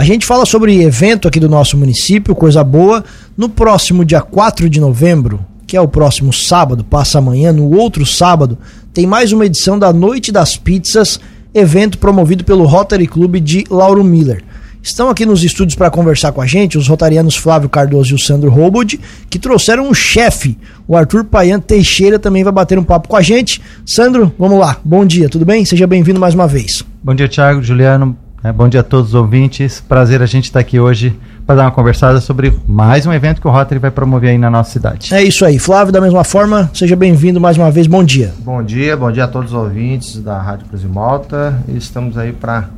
A gente fala sobre evento aqui do nosso município, coisa boa. No próximo dia 4 de novembro, que é o próximo sábado, passa amanhã, no outro sábado, tem mais uma edição da Noite das Pizzas, evento promovido pelo Rotary Club de Lauro Miller. Estão aqui nos estúdios para conversar com a gente os rotarianos Flávio Cardoso e o Sandro Robod, que trouxeram um chefe. O Arthur Paian Teixeira também vai bater um papo com a gente. Sandro, vamos lá. Bom dia, tudo bem? Seja bem-vindo mais uma vez. Bom dia, Thiago, Juliano. É, bom dia a todos os ouvintes. Prazer a gente estar aqui hoje para dar uma conversada sobre mais um evento que o Rotary vai promover aí na nossa cidade. É isso aí. Flávio, da mesma forma, seja bem-vindo mais uma vez. Bom dia. Bom dia, bom dia a todos os ouvintes da Rádio Cruz e Malta. Estamos aí para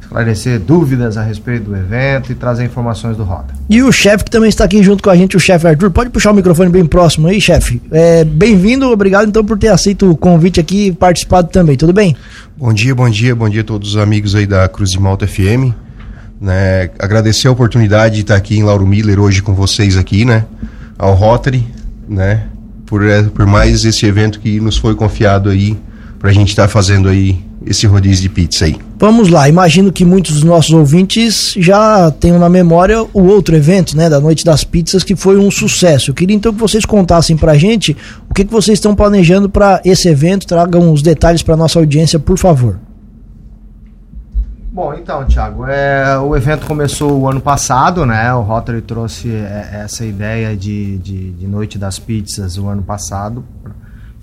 esclarecer dúvidas a respeito do evento e trazer informações do Rota. E o chefe que também está aqui junto com a gente, o chefe Arthur, pode puxar o microfone bem próximo aí, chefe. É, Bem-vindo, obrigado então por ter aceito o convite aqui e participado também, tudo bem? Bom dia, bom dia, bom dia a todos os amigos aí da Cruz de Malta FM. Né, agradecer a oportunidade de estar aqui em Lauro Miller hoje com vocês aqui, né? Ao Rotary, né? Por, é, por mais esse evento que nos foi confiado aí para a gente estar fazendo aí esse rodízio de pizza aí. Vamos lá, imagino que muitos dos nossos ouvintes já tenham na memória o outro evento, né, da Noite das Pizzas, que foi um sucesso. Eu queria então que vocês contassem pra gente o que, que vocês estão planejando para esse evento, tragam os detalhes para nossa audiência, por favor. Bom, então, Thiago, é, o evento começou o ano passado, né? O Rotary trouxe é, essa ideia de, de, de Noite das Pizzas o ano passado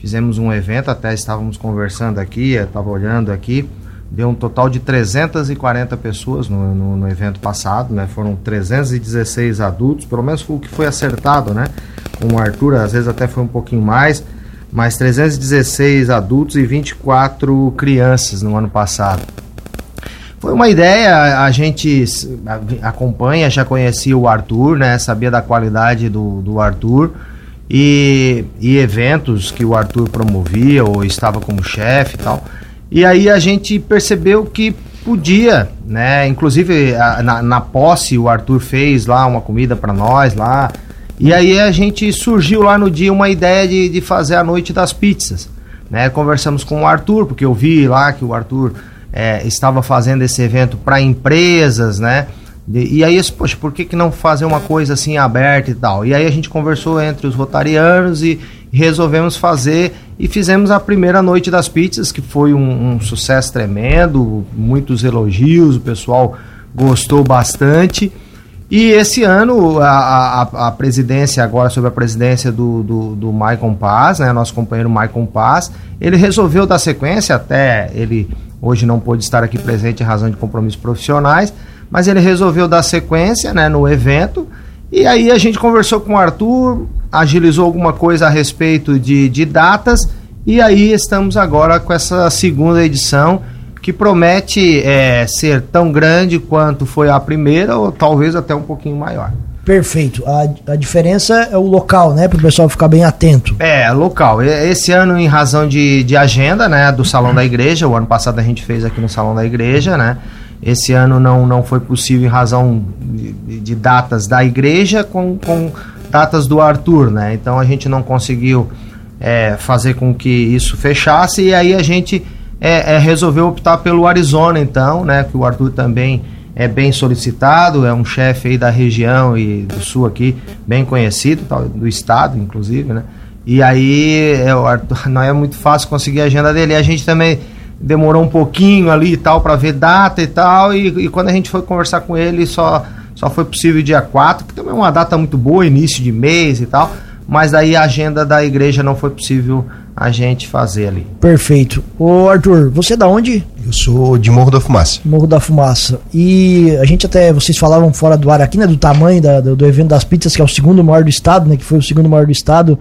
Fizemos um evento, até estávamos conversando aqui, estava olhando aqui, deu um total de 340 pessoas no, no, no, evento passado, né? Foram 316 adultos, pelo menos foi o que foi acertado, né? Com o Arthur, às vezes até foi um pouquinho mais, mas 316 adultos e 24 crianças no ano passado. Foi uma ideia, a gente acompanha, já conhecia o Arthur, né? Sabia da qualidade do, do Arthur e, e eventos que o Arthur promovia ou estava como chefe e tal. E aí a gente percebeu que podia, né? Inclusive a, na, na posse o Arthur fez lá uma comida para nós lá. E aí a gente surgiu lá no dia uma ideia de, de fazer a noite das pizzas. Né? Conversamos com o Arthur, porque eu vi lá que o Arthur é, estava fazendo esse evento para empresas, né? E aí, poxa, por que, que não fazer uma coisa assim aberta e tal? E aí a gente conversou entre os rotarianos e resolvemos fazer e fizemos a primeira noite das pizzas, que foi um, um sucesso tremendo, muitos elogios, o pessoal gostou bastante. E esse ano, a, a, a, presidência, agora sobre a presidência do, do, do Maicon Paz, né, nosso companheiro Maicon Paz, ele resolveu dar sequência, até ele hoje não pôde estar aqui presente em razão de compromissos profissionais, mas ele resolveu dar sequência né, no evento. E aí a gente conversou com o Arthur, agilizou alguma coisa a respeito de, de datas, e aí estamos agora com essa segunda edição que promete é, ser tão grande quanto foi a primeira, ou talvez até um pouquinho maior. Perfeito. A, a diferença é o local, né? Para o pessoal ficar bem atento. É, local. Esse ano, em razão de, de agenda, né? Do Salão da Igreja. O ano passado a gente fez aqui no Salão da Igreja, né? Esse ano não, não foi possível em razão de, de datas da igreja com, com datas do Arthur, né? Então a gente não conseguiu é, fazer com que isso fechasse e aí a gente é, é, resolveu optar pelo Arizona, então, né? Que o Arthur também é bem solicitado, é um chefe aí da região e do sul aqui, bem conhecido, do estado, inclusive, né? E aí é, Arthur, não é muito fácil conseguir a agenda dele. A gente também demorou um pouquinho ali e tal para ver data e tal. E, e, quando a gente foi conversar com ele, só, só foi possível dia 4, que também é uma data muito boa, início de mês e tal. Mas daí a agenda da igreja não foi possível a gente fazer ali. Perfeito. Ô Arthur, você é da onde? Eu sou de Morro da Fumaça. Morro da Fumaça. E a gente até, vocês falavam fora do ar aqui, né, do tamanho da, do, do evento das pizzas, que é o segundo maior do estado, né, que foi o segundo maior do estado.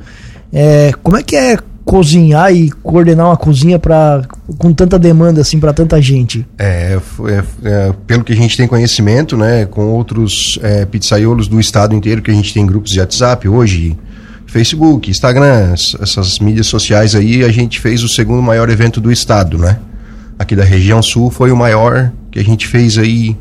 É, como é que é cozinhar e coordenar uma cozinha para com tanta demanda assim para tanta gente? É, é, é, pelo que a gente tem conhecimento, né, com outros é, pizzaiolos do estado inteiro que a gente tem grupos de WhatsApp hoje, Facebook, Instagram, essas mídias sociais aí, a gente fez o segundo maior evento do estado, né? Aqui da região sul foi o maior que a gente fez aí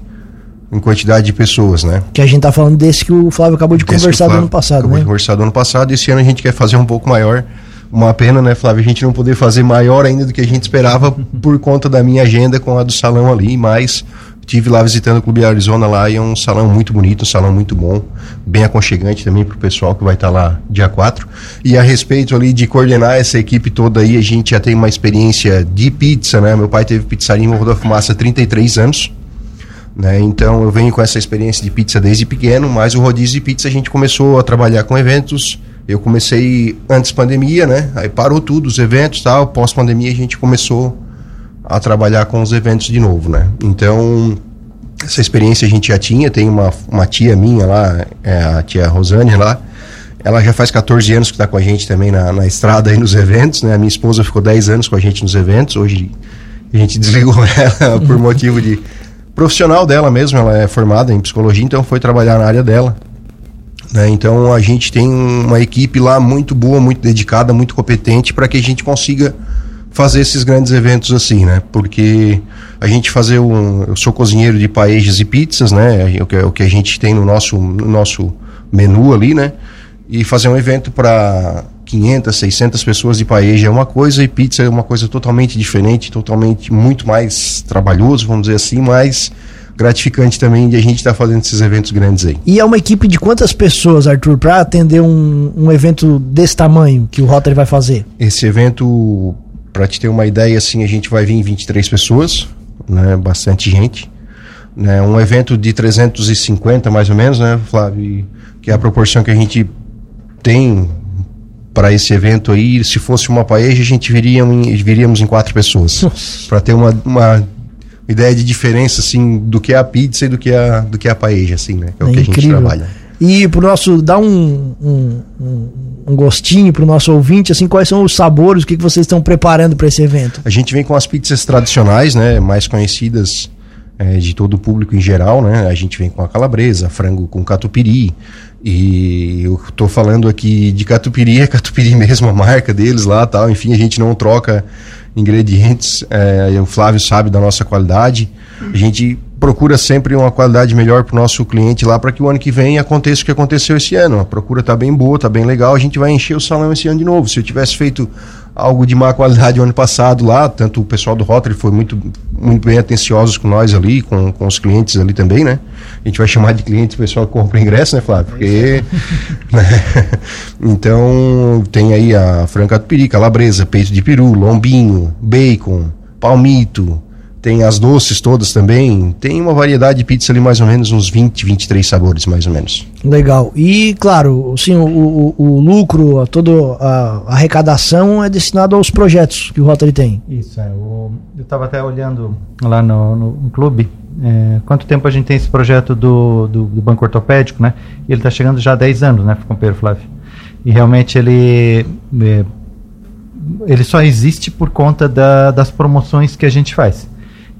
em quantidade de pessoas, né? Que a gente tá falando desse que o Flávio acabou de desse conversar do ano passado, acabou né? de conversar do ano passado, esse ano a gente quer fazer um pouco maior uma pena, né, Flávio, a gente não poder fazer maior ainda do que a gente esperava por conta da minha agenda com a do salão ali, mas tive lá visitando o Clube Arizona lá e é um salão muito bonito, um salão muito bom, bem aconchegante também para o pessoal que vai estar tá lá dia 4. E a respeito ali de coordenar essa equipe toda aí, a gente já tem uma experiência de pizza, né? Meu pai teve pizzaria em Morro da Fumaça há 33 anos. Né? Então eu venho com essa experiência de pizza desde pequeno, mas o rodízio de pizza a gente começou a trabalhar com eventos. Eu comecei antes pandemia, né? Aí parou tudo, os eventos tal. Pós pandemia a gente começou a trabalhar com os eventos de novo, né? Então essa experiência a gente já tinha. Tem uma, uma tia minha lá, é a tia Rosane lá. Ela já faz 14 anos que está com a gente também na, na estrada aí nos eventos, né? A minha esposa ficou 10 anos com a gente nos eventos. Hoje a gente desligou ela por motivo de profissional dela mesmo, ela é formada em psicologia, então foi trabalhar na área dela. Né? Então a gente tem uma equipe lá muito boa, muito dedicada, muito competente para que a gente consiga fazer esses grandes eventos assim, né? Porque a gente fazer um, eu sou cozinheiro de paejas e pizzas, né? O que, o que a gente tem no nosso no nosso menu ali, né? E fazer um evento para 500, 600 pessoas de paeja é uma coisa e pizza é uma coisa totalmente diferente, totalmente muito mais trabalhoso, vamos dizer assim, mais gratificante também de a gente estar tá fazendo esses eventos grandes aí. E é uma equipe de quantas pessoas, Arthur, para atender um, um evento desse tamanho que o Rotary vai fazer? Esse evento, para te ter uma ideia, assim, a gente vai vir em 23 pessoas, né, bastante gente. Né, um evento de 350 mais ou menos, né, Flávio? Que é a proporção que a gente tem para esse evento aí, se fosse uma paeja, a gente viria em, viríamos em quatro pessoas. Para ter uma, uma ideia de diferença, assim, do que é a pizza e do que é a, do que é a paeja, assim, né? É, é o que incrível. a gente trabalha. E pro nosso, dar um, um, um gostinho pro nosso ouvinte, assim, quais são os sabores, o que, que vocês estão preparando para esse evento? A gente vem com as pizzas tradicionais, né, mais conhecidas é, de todo o público em geral, né? A gente vem com a calabresa, frango com catupiry, e eu tô falando aqui de catupiry, é catupiry mesmo, a marca deles lá tal. Enfim, a gente não troca ingredientes. É, o Flávio sabe da nossa qualidade. A gente procura sempre uma qualidade melhor para o nosso cliente lá para que o ano que vem aconteça o que aconteceu esse ano. A procura tá bem boa, tá bem legal. A gente vai encher o salão esse ano de novo. Se eu tivesse feito algo de má qualidade o ano passado lá, tanto o pessoal do Rotary foi muito, muito bem atenciosos com nós ali, com, com os clientes ali também, né? A gente vai chamar de clientes o pessoal que compra ingresso, né, Flávio? Porque, né? Então, tem aí a franca do peri, calabresa, peito de peru, lombinho, bacon, palmito, tem as doces todas também. Tem uma variedade de pizza ali, mais ou menos uns 20, 23 sabores, mais ou menos. Legal. E, claro, sim, o, o, o lucro, toda a arrecadação é destinado aos projetos que o Rotary tem. Isso, é. O, eu estava até olhando lá no, no, no clube. É, quanto tempo a gente tem esse projeto do, do, do Banco Ortopédico, né? E ele está chegando já há 10 anos, né, companheiro Flávio? E realmente ele. É, ele só existe por conta da, das promoções que a gente faz.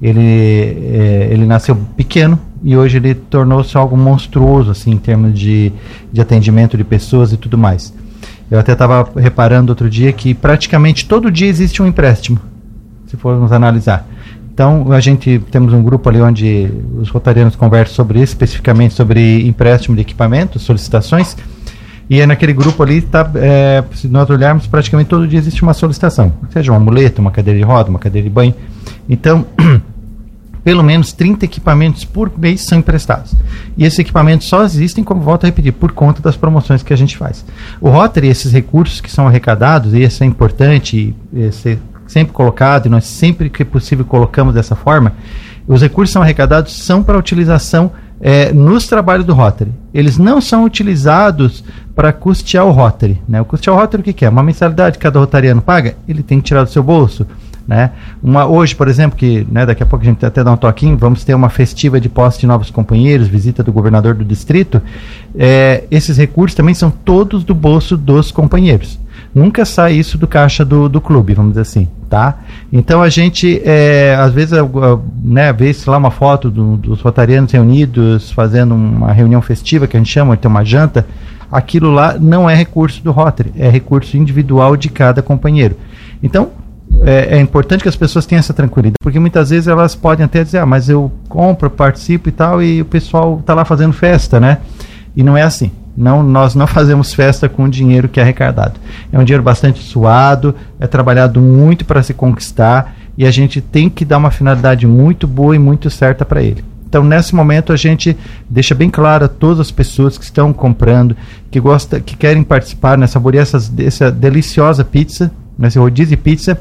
Ele, é, ele nasceu pequeno e hoje ele tornou-se algo monstruoso, assim, em termos de, de atendimento de pessoas e tudo mais. Eu até estava reparando outro dia que praticamente todo dia existe um empréstimo, se formos analisar. Então, a gente temos um grupo ali onde os rotarianos conversam sobre isso, especificamente sobre empréstimo de equipamentos, solicitações. E é naquele grupo ali, tá, é, se nós olharmos, praticamente todo dia existe uma solicitação. Seja uma muleta, uma cadeira de roda, uma cadeira de banho. Então, pelo menos 30 equipamentos por mês são emprestados. E esses equipamentos só existem, como volto a repetir, por conta das promoções que a gente faz. O Rotary, esses recursos que são arrecadados, e isso é importante ser sempre colocado, e nós sempre que possível colocamos dessa forma, os recursos são arrecadados são para utilização é, nos trabalhos do Rotary. Eles não são utilizados para custear o Rotary. Né? O custear o Rotary o que, que é? Uma mensalidade que cada rotariano paga? Ele tem que tirar do seu bolso. Né? Uma, hoje, por exemplo, que né, daqui a pouco a gente até dá um toquinho, vamos ter uma festiva de posse de novos companheiros, visita do governador do distrito. É, esses recursos também são todos do bolso dos companheiros. Nunca sai isso do caixa do, do clube, vamos dizer assim, tá? Então a gente, é, às vezes, né, vê lá uma foto do, dos rotarianos reunidos, fazendo uma reunião festiva, que a gente chama, tem uma janta, aquilo lá não é recurso do Rotary, é recurso individual de cada companheiro. Então, é, é, importante que as pessoas tenham essa tranquilidade, porque muitas vezes elas podem até dizer, ah, mas eu compro, participo e tal, e o pessoal está lá fazendo festa, né? E não é assim. Não, nós não fazemos festa com o dinheiro que é arrecadado. É um dinheiro bastante suado, é trabalhado muito para se conquistar e a gente tem que dar uma finalidade muito boa e muito certa para ele. Então, nesse momento, a gente deixa bem claro a todas as pessoas que estão comprando, que gosta, que querem participar, né, saborear essa deliciosa pizza, esse rodízio de pizza,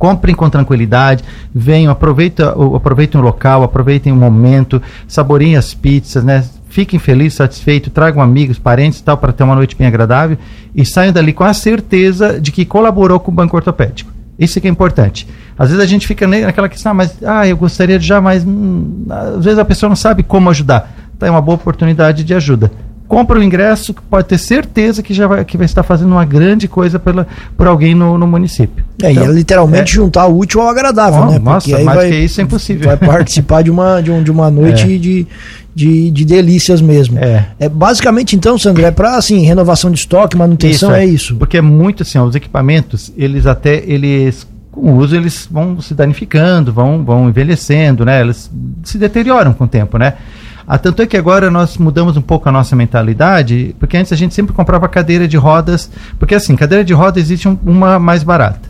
comprem com tranquilidade, venham, aproveitem, aproveitem o local, aproveitem o momento, saboreiem as pizzas, né? Fiquem felizes, satisfeitos, tragam amigos, parentes e tal para ter uma noite bem agradável e saiam dali com a certeza de que colaborou com o banco ortopédico. Isso é que é importante. Às vezes a gente fica naquela questão, ah, mas ah, eu gostaria de já, mas hum, às vezes a pessoa não sabe como ajudar. Então é uma boa oportunidade de ajuda compra o ingresso, pode ter certeza que já vai, que vai estar fazendo uma grande coisa pela, por alguém no, no município. É, então, e é literalmente é, juntar o útil ao agradável, oh, né? Porque nossa, mais vai, que isso é impossível. Vai participar de uma, de, um, de uma noite é. de, de, de delícias mesmo. É. é basicamente, então, Sandro, é para assim, renovação de estoque, manutenção, isso, é. é isso. Porque é muito assim, ó, os equipamentos, eles até, eles com o uso eles vão se danificando, vão, vão envelhecendo, né? Eles se deterioram com o tempo, né? Ah, tanto é que agora nós mudamos um pouco a nossa mentalidade, porque antes a gente sempre comprava cadeira de rodas, porque assim, cadeira de roda existe um, uma mais barata.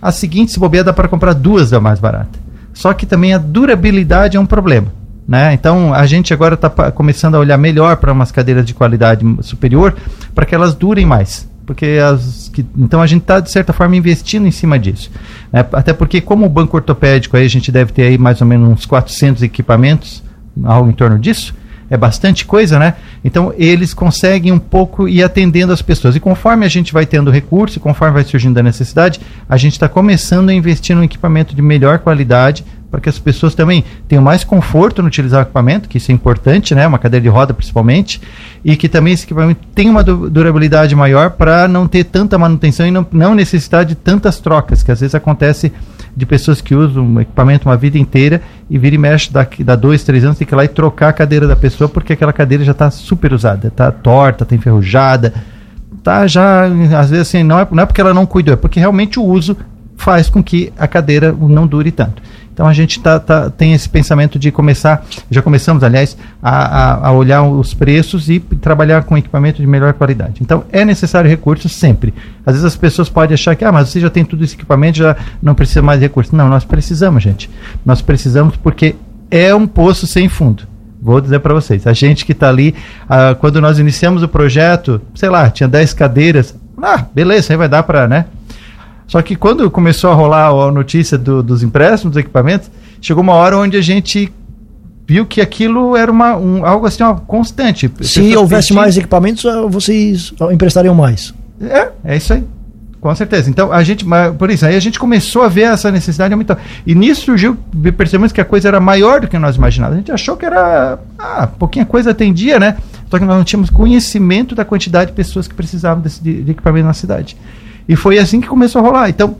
A seguinte, se bobear, dá para comprar duas da mais barata. Só que também a durabilidade é um problema. Né? Então a gente agora está começando a olhar melhor para umas cadeiras de qualidade superior para que elas durem mais. Porque as que, então a gente está, de certa forma, investindo em cima disso. Né? Até porque, como o banco ortopédico, aí a gente deve ter aí mais ou menos uns 400 equipamentos algo em torno disso. É bastante coisa, né? Então eles conseguem um pouco ir atendendo as pessoas. E conforme a gente vai tendo recurso, conforme vai surgindo a necessidade, a gente está começando a investir num equipamento de melhor qualidade para que as pessoas também tenham mais conforto no utilizar o equipamento, que isso é importante, né? Uma cadeira de roda principalmente, e que também esse equipamento tenha uma durabilidade maior para não ter tanta manutenção e não, não necessitar de tantas trocas, que às vezes acontece de pessoas que usam um equipamento uma vida inteira e vira e mexe daqui, dá dois, três anos, tem que ir lá e trocar a cadeira da pessoa porque aquela cadeira já está super usada, está torta, está enferrujada, tá já, às vezes assim, não é, não é porque ela não cuidou, é porque realmente o uso faz com que a cadeira não dure tanto. Então a gente tá, tá, tem esse pensamento de começar, já começamos, aliás, a, a, a, olhar os preços e trabalhar com equipamento de melhor qualidade. Então é necessário recursos sempre. Às vezes as pessoas podem achar que, ah, mas você já tem tudo esse equipamento, já não precisa mais de recursos. Não, nós precisamos, gente. Nós precisamos porque é um poço sem fundo. Vou dizer para vocês, a gente que está ali, ah, quando nós iniciamos o projeto, sei lá, tinha 10 cadeiras, ah, beleza, aí vai dar para, né? Só que quando começou a rolar a notícia do, dos empréstimos dos equipamentos, chegou uma hora onde a gente viu que aquilo era uma, um, algo assim, uma constante. Se houvesse mais equipamentos, vocês emprestariam mais. É, é isso aí. Com certeza. Então, a gente, por isso, aí a gente começou a ver essa necessidade de aumentar. E nisso surgiu, percebemos que a coisa era maior do que nós imaginávamos. A gente achou que era, ah, pouquinha coisa atendia, né? Só que nós não tínhamos conhecimento da quantidade de pessoas que precisavam desse, de, de equipamento na cidade. E foi assim que começou a rolar. Então,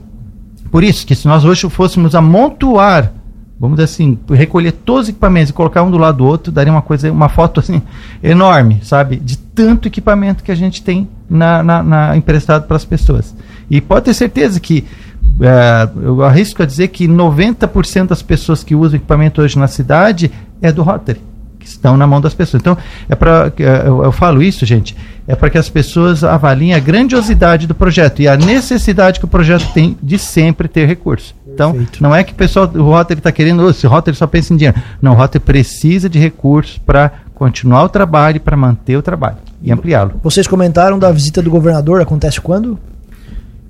por isso que se nós hoje fôssemos amontoar, vamos dizer assim, recolher todos os equipamentos e colocar um do lado do outro, daria uma coisa, uma foto assim enorme, sabe? De tanto equipamento que a gente tem na, na, na emprestado para as pessoas. E pode ter certeza que é, eu arrisco a dizer que 90% das pessoas que usam equipamento hoje na cidade é do Rotary que estão na mão das pessoas. Então, é para é, eu, eu, falo isso, gente, é para que as pessoas avaliem a grandiosidade do projeto e a necessidade que o projeto tem de sempre ter recurso. Então, Perfeito. não é que o pessoal, o Rotary está querendo, esse Rotary só pensa em dinheiro. Não, o Rotary precisa de recursos para continuar o trabalho, para manter o trabalho e ampliá-lo. Vocês comentaram da visita do governador, acontece quando?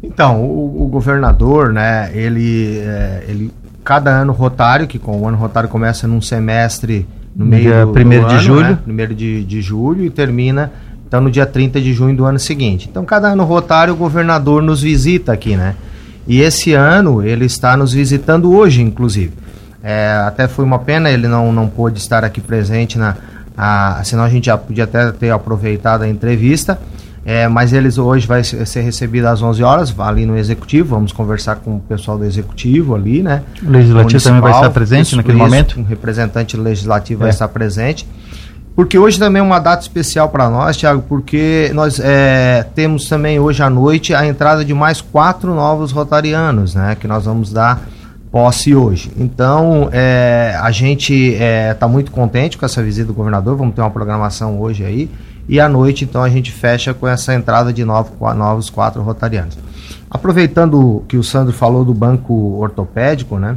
Então, o, o governador, né, ele, é, ele, cada ano rotário, que com o ano rotário começa num semestre no meio dia do, primeiro do de ano, julho. Né? Primeiro de, de julho e termina então no dia 30 de junho do ano seguinte. Então cada ano rotário o governador nos visita aqui, né? E esse ano ele está nos visitando hoje, inclusive. É, até foi uma pena ele não, não pôde estar aqui presente na, a, senão a gente já podia até ter aproveitado a entrevista. É, mas eles hoje vai ser recebido às 11 horas, ali no executivo, vamos conversar com o pessoal do executivo ali, né? O legislativo também vai estar presente isso, naquele isso, momento? Um representante legislativo é. vai estar presente. Porque hoje também é uma data especial para nós, Tiago, porque nós é, temos também hoje à noite a entrada de mais quatro novos rotarianos, né? Que nós vamos dar posse hoje. Então, é, a gente está é, tá muito contente com essa visita do governador, vamos ter uma programação hoje aí. E à noite, então, a gente fecha com essa entrada de novo, novos quatro rotarianos. Aproveitando que o Sandro falou do banco ortopédico, né?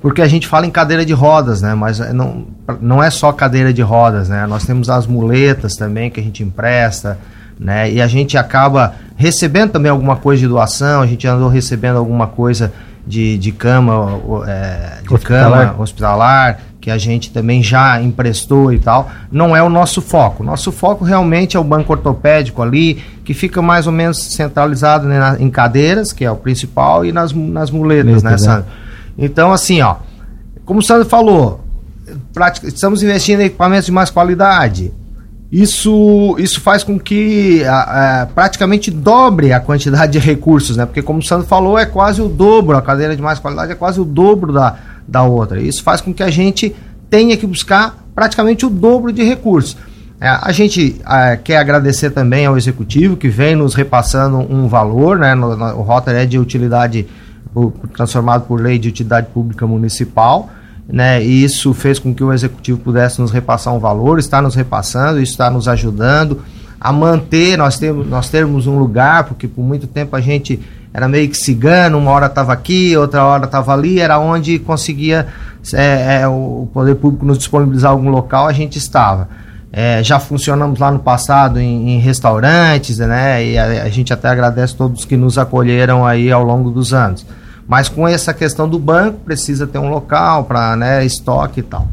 Porque a gente fala em cadeira de rodas, né? Mas não, não é só cadeira de rodas, né? Nós temos as muletas também que a gente empresta, né? E a gente acaba recebendo também alguma coisa de doação, a gente andou recebendo alguma coisa de, de cama, é, de hospitalar. cama hospitalar, que a gente também já emprestou e tal, não é o nosso foco. Nosso foco realmente é o banco ortopédico ali, que fica mais ou menos centralizado né, na, em cadeiras, que é o principal, e nas, nas muletas, né, Sandro? Então, assim, ó, como o Sandro falou, estamos investindo em equipamentos de mais qualidade. Isso, isso faz com que a, a, praticamente dobre a quantidade de recursos, né? Porque como o Sandro falou, é quase o dobro, a cadeira de mais qualidade é quase o dobro da, da outra. Isso faz com que a gente tenha que buscar praticamente o dobro de recursos. É, a gente é, quer agradecer também ao executivo que vem nos repassando um valor, né? No, no, o Rotary é de utilidade, transformado por lei de utilidade pública municipal né? E isso fez com que o executivo pudesse nos repassar um valor, está nos repassando, está nos ajudando a manter, nós temos, nós termos um lugar, porque por muito tempo a gente era meio que cigano, uma hora estava aqui, outra hora estava ali, era onde conseguia é, é, o poder público nos disponibilizar algum local, a gente estava. É, já funcionamos lá no passado em, em restaurantes, né? E a, a, gente até agradece todos que nos acolheram aí ao longo dos anos. Mas com essa questão do banco, precisa ter um local para né, estoque e tal.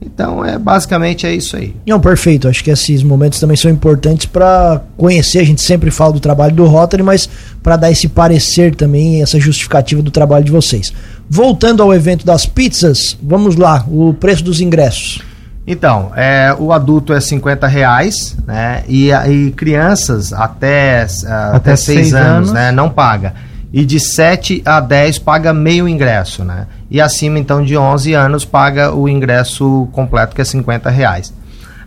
Então, é basicamente é isso aí. Não, perfeito. Acho que esses momentos também são importantes para conhecer. A gente sempre fala do trabalho do Rotary, mas para dar esse parecer também, essa justificativa do trabalho de vocês. Voltando ao evento das pizzas, vamos lá, o preço dos ingressos. Então, é, o adulto é 50 reais, né? E, e crianças até, uh, até 6 anos, anos, né, não paga e de 7 a 10 paga meio ingresso, né? E acima então de 11 anos paga o ingresso completo que é 50 reais.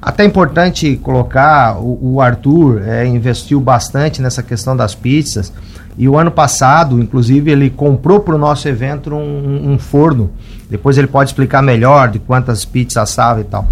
Até importante colocar, o, o Arthur é, investiu bastante nessa questão das pizzas e o ano passado, inclusive, ele comprou para o nosso evento um, um, forno. Depois ele pode explicar melhor de quantas pizzas assava e tal.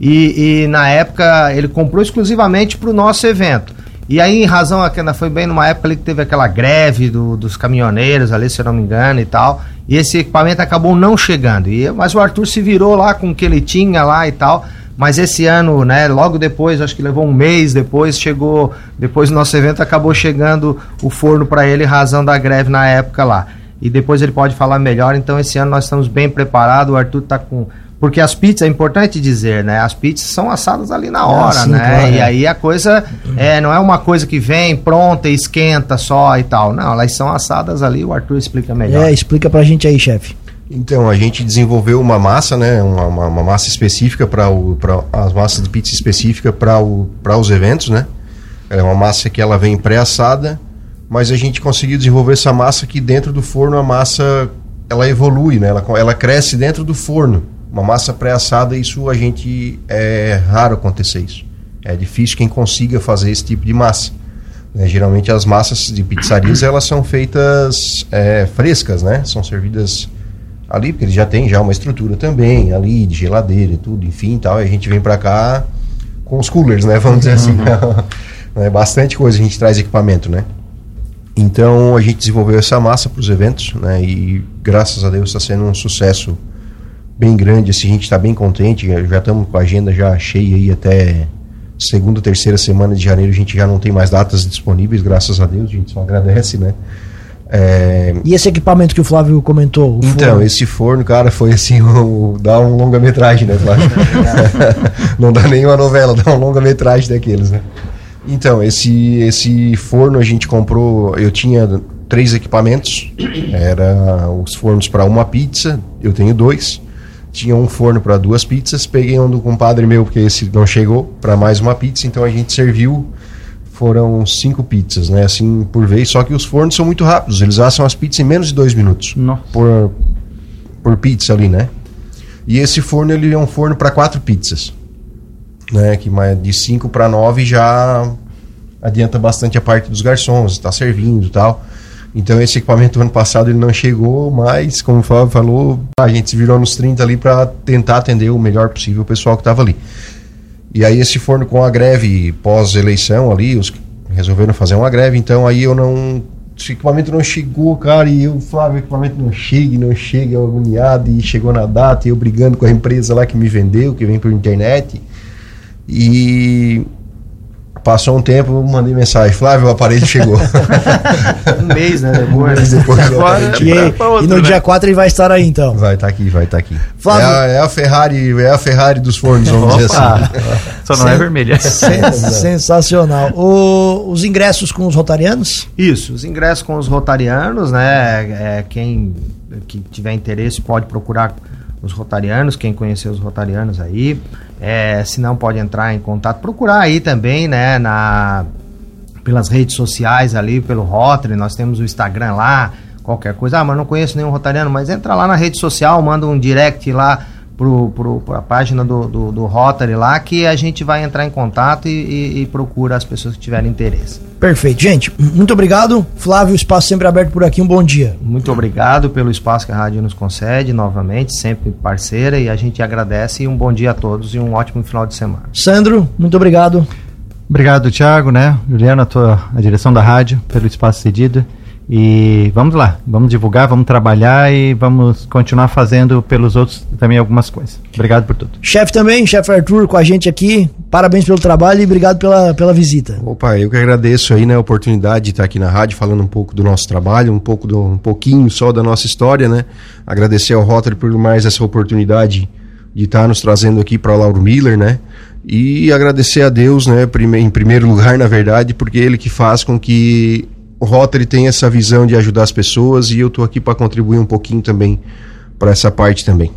E, e na época ele comprou exclusivamente para o nosso evento. E aí, em razão, aquela foi bem numa época ali que teve aquela greve do, dos caminhoneiros ali, se eu não me engano e tal. E esse equipamento acabou não chegando. E, mas o Arthur se virou lá com o que ele tinha lá e tal. Mas esse ano, né, logo depois, acho que levou um mês depois, chegou, depois do nosso evento acabou chegando o forno para ele, razão da greve na época lá. E depois ele pode falar melhor. Então esse ano nós estamos bem preparados. O Arthur está com porque as pizzas, é importante dizer, né? As pizzas são assadas ali na hora, ah, sim, né? Claro, e é. aí a coisa é, não é uma coisa que vem pronta e esquenta só e tal. Não, elas são assadas ali, o Arthur explica melhor. É, explica pra gente aí, chefe. Então, a gente desenvolveu uma massa, né? Uma, uma, uma massa específica para as massas de pizza específica para os eventos, né? É uma massa que ela vem pré-assada, mas a gente conseguiu desenvolver essa massa que dentro do forno a massa ela evolui, né? Ela, ela cresce dentro do forno. Uma massa pré-assada, isso a gente é raro acontecer isso. É difícil quem consiga fazer esse tipo de massa. Né? Geralmente as massas de pizzarias elas são feitas é, frescas, né? São servidas ali porque já têm já uma estrutura também ali de geladeira e tudo, enfim, tal. E a gente vem para cá com os coolers, né? Vamos dizer assim. é bastante coisa a gente traz equipamento, né? Então a gente desenvolveu essa massa para os eventos, né? E graças a Deus está sendo um sucesso bem grande, assim, a gente está bem contente, já estamos com a agenda já cheia aí até segunda, terceira semana de janeiro, a gente já não tem mais datas disponíveis, graças a Deus, a gente só agradece, né? É... E esse equipamento que o Flávio comentou? O então, forno? esse forno, cara, foi assim, o, dá um longa-metragem, né, Flávio? não dá nem uma novela, dá um longa-metragem daqueles, né? Então, esse, esse forno a gente comprou, eu tinha três equipamentos, era os fornos para uma pizza, eu tenho dois, tinha um forno para duas pizzas, peguei um do compadre meu, porque esse não chegou, para mais uma pizza, então a gente serviu, foram cinco pizzas, né, assim, por vez, só que os fornos são muito rápidos, eles assam as pizzas em menos de dois minutos, por, por pizza ali, né. E esse forno, ele é um forno para quatro pizzas, né, que de cinco para nove já adianta bastante a parte dos garçons, está servindo e tal. Então esse equipamento ano passado ele não chegou, mas como o Fábio falou, a gente se virou nos 30 ali para tentar atender o melhor possível o pessoal que estava ali. E aí esse forno com a greve pós-eleição ali, os resolveram fazer uma greve, então aí eu não o equipamento não chegou, cara, e eu, Flávio, o equipamento não chega, não chega, eu agoniado, e chegou na data, e eu brigando com a empresa lá que me vendeu, que vem por internet. E Passou um tempo, mandei mensagem, Flávio, o aparelho chegou. um mês, né? Depois. Um mês depois Agora, e, outro, e, no né? dia 4 ele vai estar aí então. Vai estar tá aqui, vai estar tá aqui. Flávio... É, a, é, a, Ferrari, é a Ferrari dos fornos, vamos dizer assim. Só não é Sen é vermelha. Sen sensacional. O, os ingressos com os rotarianos? Isso, os ingressos com os rotarianos, né? É, quem que tiver interesse pode procurar os rotarianos, quem conhecer os rotarianos aí. É, se não, pode entrar em contato, procurar aí também, né, na, pelas redes sociais ali, pelo Rotary, nós temos o Instagram lá, qualquer coisa. Ah, mas não conheço nenhum rotariano, mas entra lá na rede social, manda um direct lá pro, pro, pra página do, do, do Rotary lá, que a gente vai entrar em contato e, e, e procura as pessoas que tiverem interesse. Perfeito. Gente, muito obrigado. Flávio, espaço sempre aberto por aqui. Um bom dia. Muito obrigado pelo espaço que a rádio nos concede, novamente, sempre parceira, e a gente agradece. E um bom dia a todos e um ótimo final de semana. Sandro, muito obrigado. Obrigado, Thiago, né? Juliana, a, tua, a direção da rádio, pelo espaço cedido. E vamos lá, vamos divulgar, vamos trabalhar e vamos continuar fazendo pelos outros também algumas coisas. Obrigado por tudo. Chefe também, chefe Arthur, com a gente aqui. Parabéns pelo trabalho e obrigado pela, pela visita. Opa, eu que agradeço aí, né, a oportunidade de estar aqui na rádio falando um pouco do nosso trabalho, um pouco do, um pouquinho só da nossa história, né? Agradecer ao Rotary por mais essa oportunidade de estar nos trazendo aqui para Lauro Miller, né? E agradecer a Deus, né, em primeiro lugar, na verdade, porque ele que faz com que o Rotary tem essa visão de ajudar as pessoas e eu estou aqui para contribuir um pouquinho também para essa parte também.